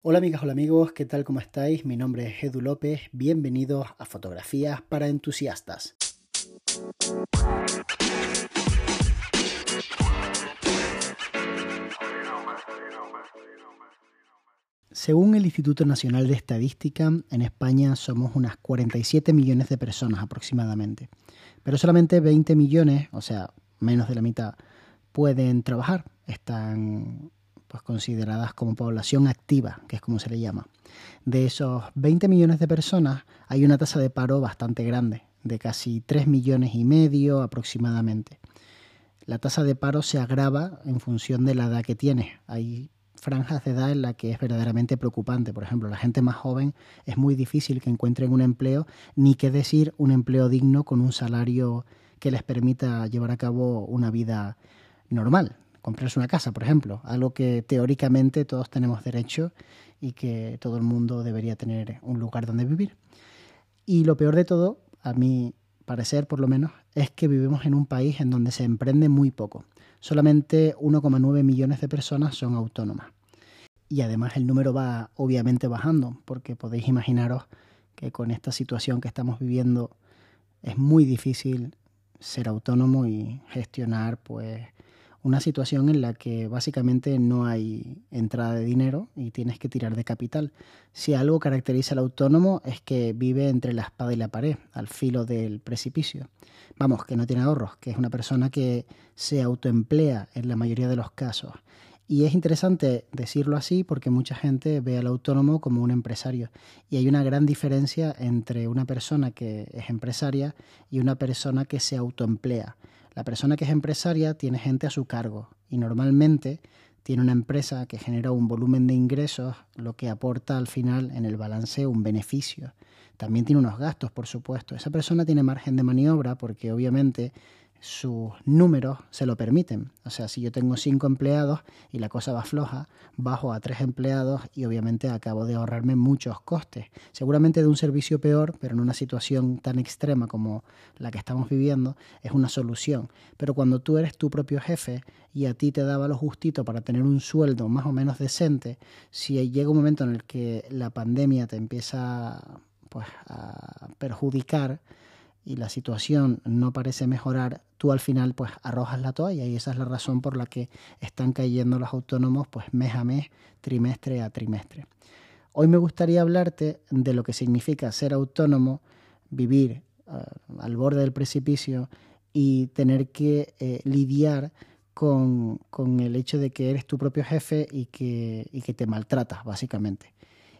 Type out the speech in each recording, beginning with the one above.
Hola amigas, hola amigos, ¿qué tal? ¿Cómo estáis? Mi nombre es Edu López, bienvenidos a Fotografías para Entusiastas. Según el Instituto Nacional de Estadística, en España somos unas 47 millones de personas aproximadamente, pero solamente 20 millones, o sea, menos de la mitad, pueden trabajar, están pues consideradas como población activa, que es como se le llama. De esos 20 millones de personas hay una tasa de paro bastante grande, de casi 3 millones y medio aproximadamente. La tasa de paro se agrava en función de la edad que tienes. Hay franjas de edad en la que es verdaderamente preocupante. Por ejemplo, la gente más joven es muy difícil que encuentren un empleo, ni que decir un empleo digno con un salario que les permita llevar a cabo una vida normal comprarse una casa, por ejemplo, algo que teóricamente todos tenemos derecho y que todo el mundo debería tener un lugar donde vivir. Y lo peor de todo, a mi parecer por lo menos, es que vivimos en un país en donde se emprende muy poco. Solamente 1,9 millones de personas son autónomas. Y además el número va obviamente bajando, porque podéis imaginaros que con esta situación que estamos viviendo es muy difícil ser autónomo y gestionar pues una situación en la que básicamente no hay entrada de dinero y tienes que tirar de capital. Si algo caracteriza al autónomo es que vive entre la espada y la pared, al filo del precipicio. Vamos, que no tiene ahorros, que es una persona que se autoemplea en la mayoría de los casos. Y es interesante decirlo así porque mucha gente ve al autónomo como un empresario. Y hay una gran diferencia entre una persona que es empresaria y una persona que se autoemplea. La persona que es empresaria tiene gente a su cargo y normalmente tiene una empresa que genera un volumen de ingresos, lo que aporta al final en el balance un beneficio. También tiene unos gastos, por supuesto. Esa persona tiene margen de maniobra porque obviamente sus números se lo permiten. O sea, si yo tengo cinco empleados y la cosa va floja, bajo a tres empleados y obviamente acabo de ahorrarme muchos costes. Seguramente de un servicio peor, pero en una situación tan extrema como la que estamos viviendo, es una solución. Pero cuando tú eres tu propio jefe y a ti te daba lo justito para tener un sueldo más o menos decente, si llega un momento en el que la pandemia te empieza pues, a perjudicar, y la situación no parece mejorar, tú al final pues arrojas la toalla y esa es la razón por la que están cayendo los autónomos pues mes a mes, trimestre a trimestre. Hoy me gustaría hablarte de lo que significa ser autónomo, vivir eh, al borde del precipicio y tener que eh, lidiar con, el hecho de que eres tu propio jefe y que, y que te maltratas, básicamente.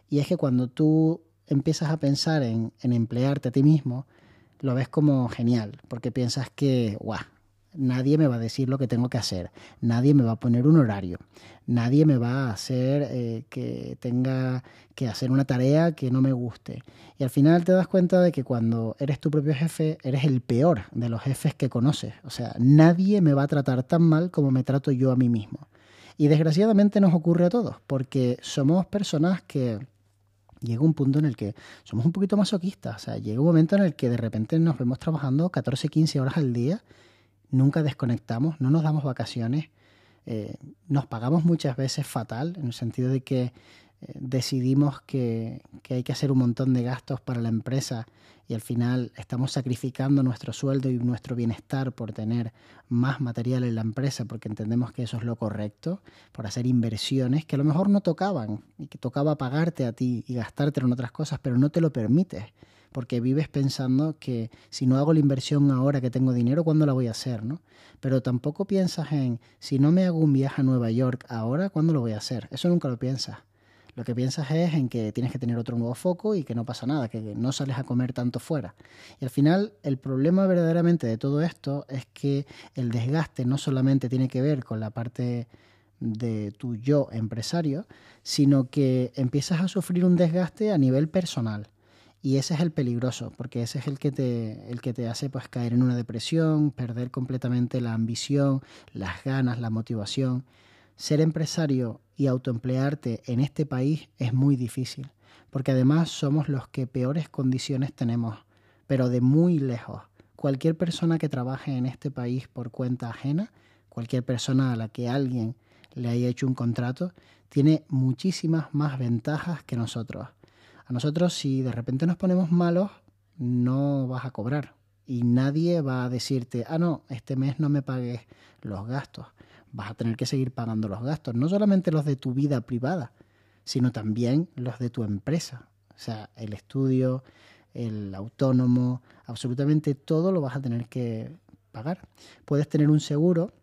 Y es que cuando tú empiezas a pensar en, en emplearte a ti mismo, lo ves como genial, porque piensas que, guau, nadie me va a decir lo que tengo que hacer, nadie me va a poner un horario, nadie me va a hacer eh, que tenga que hacer una tarea que no me guste. Y al final te das cuenta de que cuando eres tu propio jefe, eres el peor de los jefes que conoces. O sea, nadie me va a tratar tan mal como me trato yo a mí mismo. Y desgraciadamente nos ocurre a todos, porque somos personas que llega un punto en el que somos un poquito masoquistas. O sea, llega un momento en el que de repente nos vemos trabajando 14, 15 horas al día, nunca desconectamos, no nos damos vacaciones, eh, nos pagamos muchas veces fatal, en el sentido de que decidimos que, que, hay que hacer un montón de gastos para la empresa y al final estamos sacrificando nuestro sueldo y nuestro bienestar por tener más material en la empresa porque entendemos que eso es lo correcto, por hacer inversiones que a lo mejor no tocaban y que tocaba pagarte a ti y gastártelo en otras cosas, pero no te lo permites porque vives pensando que si no hago la inversión ahora que tengo dinero, ¿cuándo la voy a hacer? ¿no? Pero tampoco piensas en si no me hago un viaje a Nueva York ahora, ¿cuándo lo voy a hacer? Eso nunca lo piensas. Lo que piensas es en que tienes que tener otro nuevo foco y que no pasa nada, que no sales a comer tanto fuera. Y al final el problema verdaderamente de todo esto es que el desgaste no solamente tiene que ver con la parte de tu yo empresario, sino que empiezas a sufrir un desgaste a nivel personal. Y ese es el peligroso, porque ese es el que te, el que te hace pues, caer en una depresión, perder completamente la ambición, las ganas, la motivación. Ser empresario y autoemplearte en este país es muy difícil, porque además somos los que peores condiciones tenemos, pero de muy lejos. Cualquier persona que trabaje en este país por cuenta ajena, cualquier persona a la que alguien le haya hecho un contrato, tiene muchísimas más ventajas que nosotros. A nosotros si de repente nos ponemos malos, no vas a cobrar y nadie va a decirte, ah, no, este mes no me pagues los gastos. Vas a tener que seguir pagando los gastos, no solamente los de tu vida privada, sino también los de tu empresa. O sea, el estudio, el autónomo, absolutamente todo lo vas a tener que pagar. Puedes tener un seguro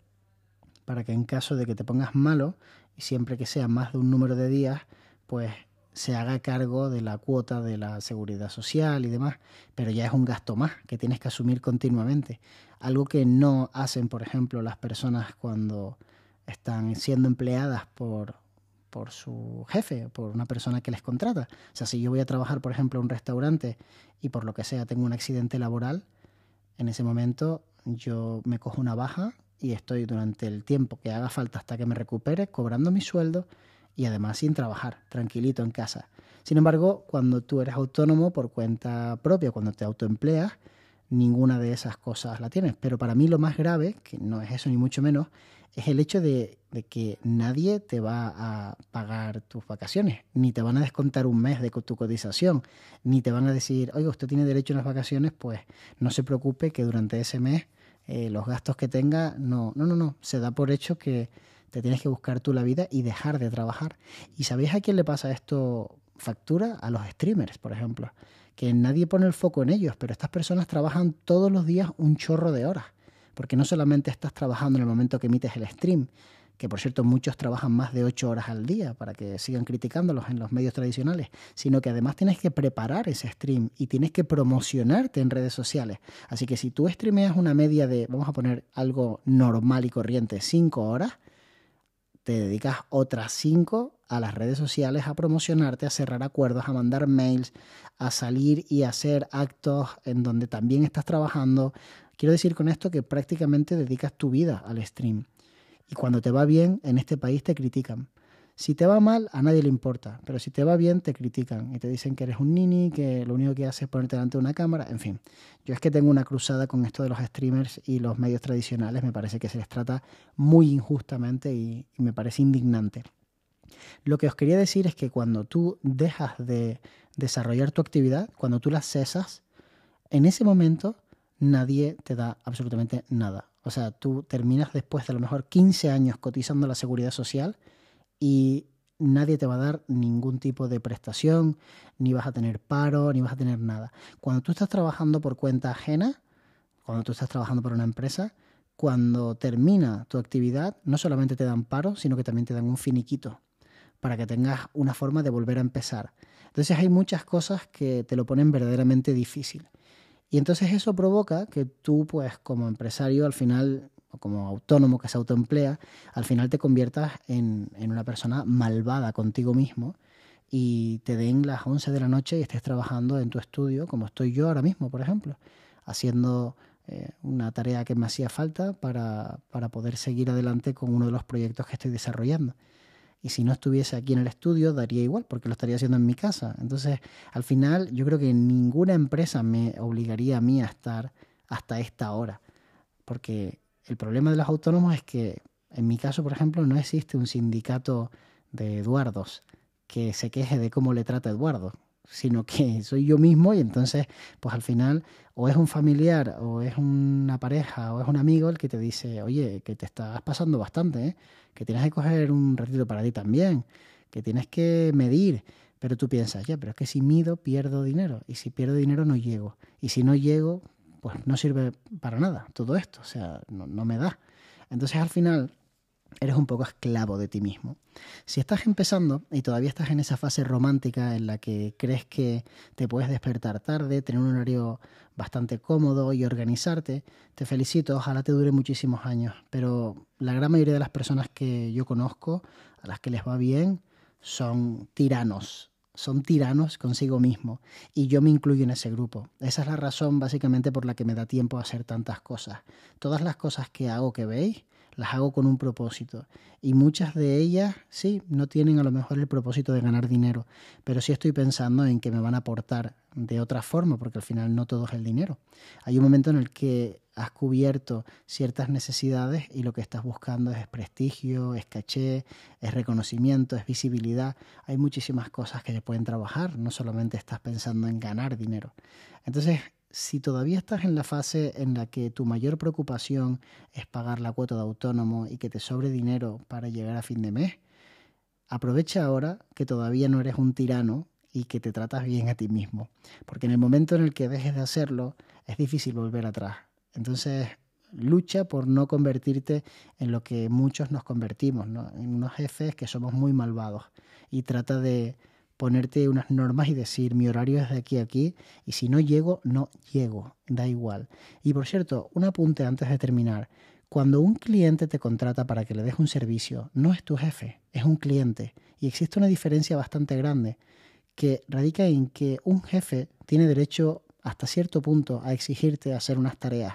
para que en caso de que te pongas malo, y siempre que sea más de un número de días, pues se haga cargo de la cuota de la seguridad social y demás, pero ya es un gasto más que tienes que asumir continuamente. Algo que no hacen, por ejemplo, las personas cuando están siendo empleadas por, por su jefe, por una persona que les contrata. O sea, si yo voy a trabajar, por ejemplo, en un restaurante y por lo que sea tengo un accidente laboral, en ese momento yo me cojo una baja y estoy durante el tiempo que haga falta hasta que me recupere cobrando mi sueldo y además sin trabajar, tranquilito en casa. Sin embargo, cuando tú eres autónomo por cuenta propia, cuando te autoempleas, ninguna de esas cosas la tienes. Pero para mí lo más grave, que no es eso ni mucho menos, es el hecho de, que nadie te va a pagar tus vacaciones, ni te van a descontar un mes de tu cotización, ni te van a decir, oiga, usted tiene derecho a las vacaciones, pues no se preocupe que durante ese mes eh, los gastos que tenga, no, no, no, no, se da por hecho que te tienes que buscar tú la vida y dejar de trabajar. ¿Y sabéis a quién le pasa esto factura? A los streamers, por ejemplo, que nadie pone el foco en ellos, pero estas personas trabajan todos los días un chorro de horas porque no solamente estás trabajando en el momento que emites el stream, que por cierto muchos trabajan más de ocho horas al día para que sigan criticándolos en los medios tradicionales, sino que además tienes que preparar ese stream y tienes que promocionarte en redes sociales. Así que si tú streameas una media de, vamos a poner algo normal y corriente, cinco horas, te dedicas otras cinco a las redes sociales a promocionarte, a cerrar acuerdos, a mandar mails, a salir y hacer actos en donde también estás trabajando, Quiero decir con esto que prácticamente dedicas tu vida al stream. Y cuando te va bien, en este país te critican. Si te va mal, a nadie le importa, pero si te va bien, te critican y te dicen que eres un nini, que lo único que haces es ponerte delante de una cámara, en fin. Yo es que tengo una cruzada con esto de los streamers y los medios tradicionales, me parece que se les trata muy injustamente y, me parece indignante. Lo que os quería decir es que cuando tú dejas de desarrollar tu actividad, cuando tú la cesas, en ese momento nadie te da absolutamente nada. O sea, tú terminas después de a lo mejor 15 años cotizando la seguridad social y nadie te va a dar ningún tipo de prestación, ni vas a tener paro, ni vas a tener nada. Cuando tú estás trabajando por cuenta ajena, cuando tú estás trabajando por una empresa, cuando termina tu actividad, no solamente te dan paro, sino que también te dan un finiquito para que tengas una forma de volver a empezar. Entonces hay muchas cosas que te lo ponen verdaderamente difícil. Y entonces eso provoca que tú, pues como empresario, al final, como autónomo que se autoemplea, al final te conviertas en, una persona malvada contigo mismo y te den las 11 de la noche y estés trabajando en tu estudio, como estoy yo ahora mismo, por ejemplo, haciendo eh, una tarea que me hacía falta para, para poder seguir adelante con uno de los proyectos que estoy desarrollando y si no estuviese aquí en el estudio daría igual porque lo estaría haciendo en mi casa. Entonces, al final yo creo que ninguna empresa me obligaría a mí a estar hasta esta hora, porque el problema de los autónomos es que en mi caso, por ejemplo, no existe un sindicato de Eduardos que se queje de cómo le trata Eduardo sino que soy yo mismo y entonces, pues al final, o es un familiar, o es una pareja, o es un amigo el que te dice, oye, que te estás pasando bastante, ¿eh? que tienes que coger un ratito para ti también, que tienes que medir. Pero tú piensas, ya, pero es que si mido, pierdo dinero, y si pierdo dinero, no llego. Y si no llego, pues no sirve para nada todo esto, o sea, no, no me da. Entonces al final eres un poco esclavo de ti mismo. Si estás empezando y todavía estás en esa fase romántica en la que crees que te puedes despertar tarde, tener un horario bastante cómodo y organizarte, te felicito, ojalá te dure muchísimos años, pero la gran mayoría de las personas que yo conozco, a las que les va bien, son tiranos, son tiranos consigo mismo y yo me incluyo en ese grupo. Esa es la razón básicamente por la que me da tiempo a hacer tantas cosas. Todas las cosas que hago que veis, las hago con un propósito. Y muchas de ellas, sí, no tienen a lo mejor el propósito de ganar dinero, pero sí estoy pensando en que me van a aportar de otra forma, porque al final no todo es el dinero. Hay un momento en el que has cubierto ciertas necesidades y lo que estás buscando es prestigio, es caché, es reconocimiento, es visibilidad. Hay muchísimas cosas que se pueden trabajar, no solamente estás pensando en ganar dinero. Entonces, si todavía estás en la fase en la que tu mayor preocupación es pagar la cuota de autónomo y que te sobre dinero para llegar a fin de mes, aprovecha ahora que todavía no eres un tirano y que te tratas bien a ti mismo. Porque en el momento en el que dejes de hacerlo, es difícil volver atrás. Entonces, lucha por no convertirte en lo que muchos nos convertimos, en unos jefes que somos muy malvados. Y trata de ponerte unas normas y decir mi horario es de aquí a aquí y si no llego, no llego, da igual. Y por cierto, un apunte antes de terminar. Cuando un cliente te contrata para que le des un servicio, no es tu jefe, es un cliente. Y existe una diferencia bastante grande que radica en que un jefe tiene derecho hasta cierto punto a exigirte hacer unas tareas.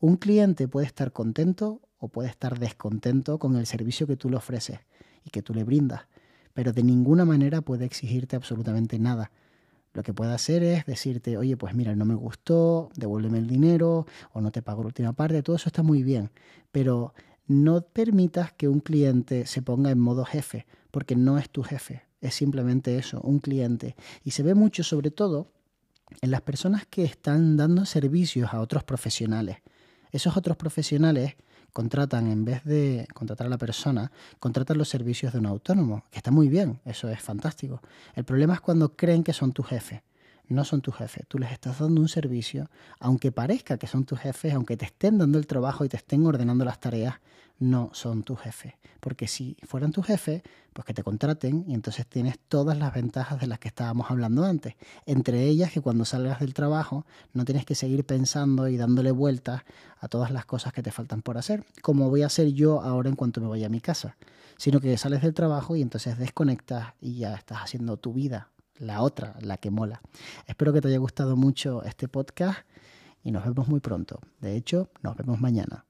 Un cliente puede estar contento o puede estar descontento con el servicio que tú le ofreces y que tú le brindas, pero de ninguna manera puede exigirte absolutamente nada. Lo que puede hacer es decirte, oye, pues mira, no me gustó, devuélveme el dinero o no te pago la última parte, todo eso está muy bien, pero no permitas que un cliente se ponga en modo jefe, porque no es tu jefe, es simplemente eso, un cliente. Y se ve mucho sobre todo en las personas que están dando servicios a otros profesionales. Esos otros profesionales contratan, en vez de contratar a la persona, contratan los servicios de un autónomo, que está muy bien, eso es fantástico. El problema es cuando creen que son tu jefe no son tu jefe. Tú les estás dando un servicio, aunque parezca que son tus jefes, aunque te estén dando el trabajo y te estén ordenando las tareas, no son tu jefe. Porque si fueran tu jefe, pues que te contraten y entonces tienes todas las ventajas de las que estábamos hablando antes. Entre ellas que cuando salgas del trabajo no tienes que seguir pensando y dándole vueltas a todas las cosas que te faltan por hacer, como voy a hacer yo ahora en cuanto me vaya a mi casa. Sino que sales del trabajo y entonces desconectas y ya estás haciendo tu vida la otra, la que mola. Espero que te haya gustado mucho este podcast y nos vemos muy pronto. De hecho, nos vemos mañana.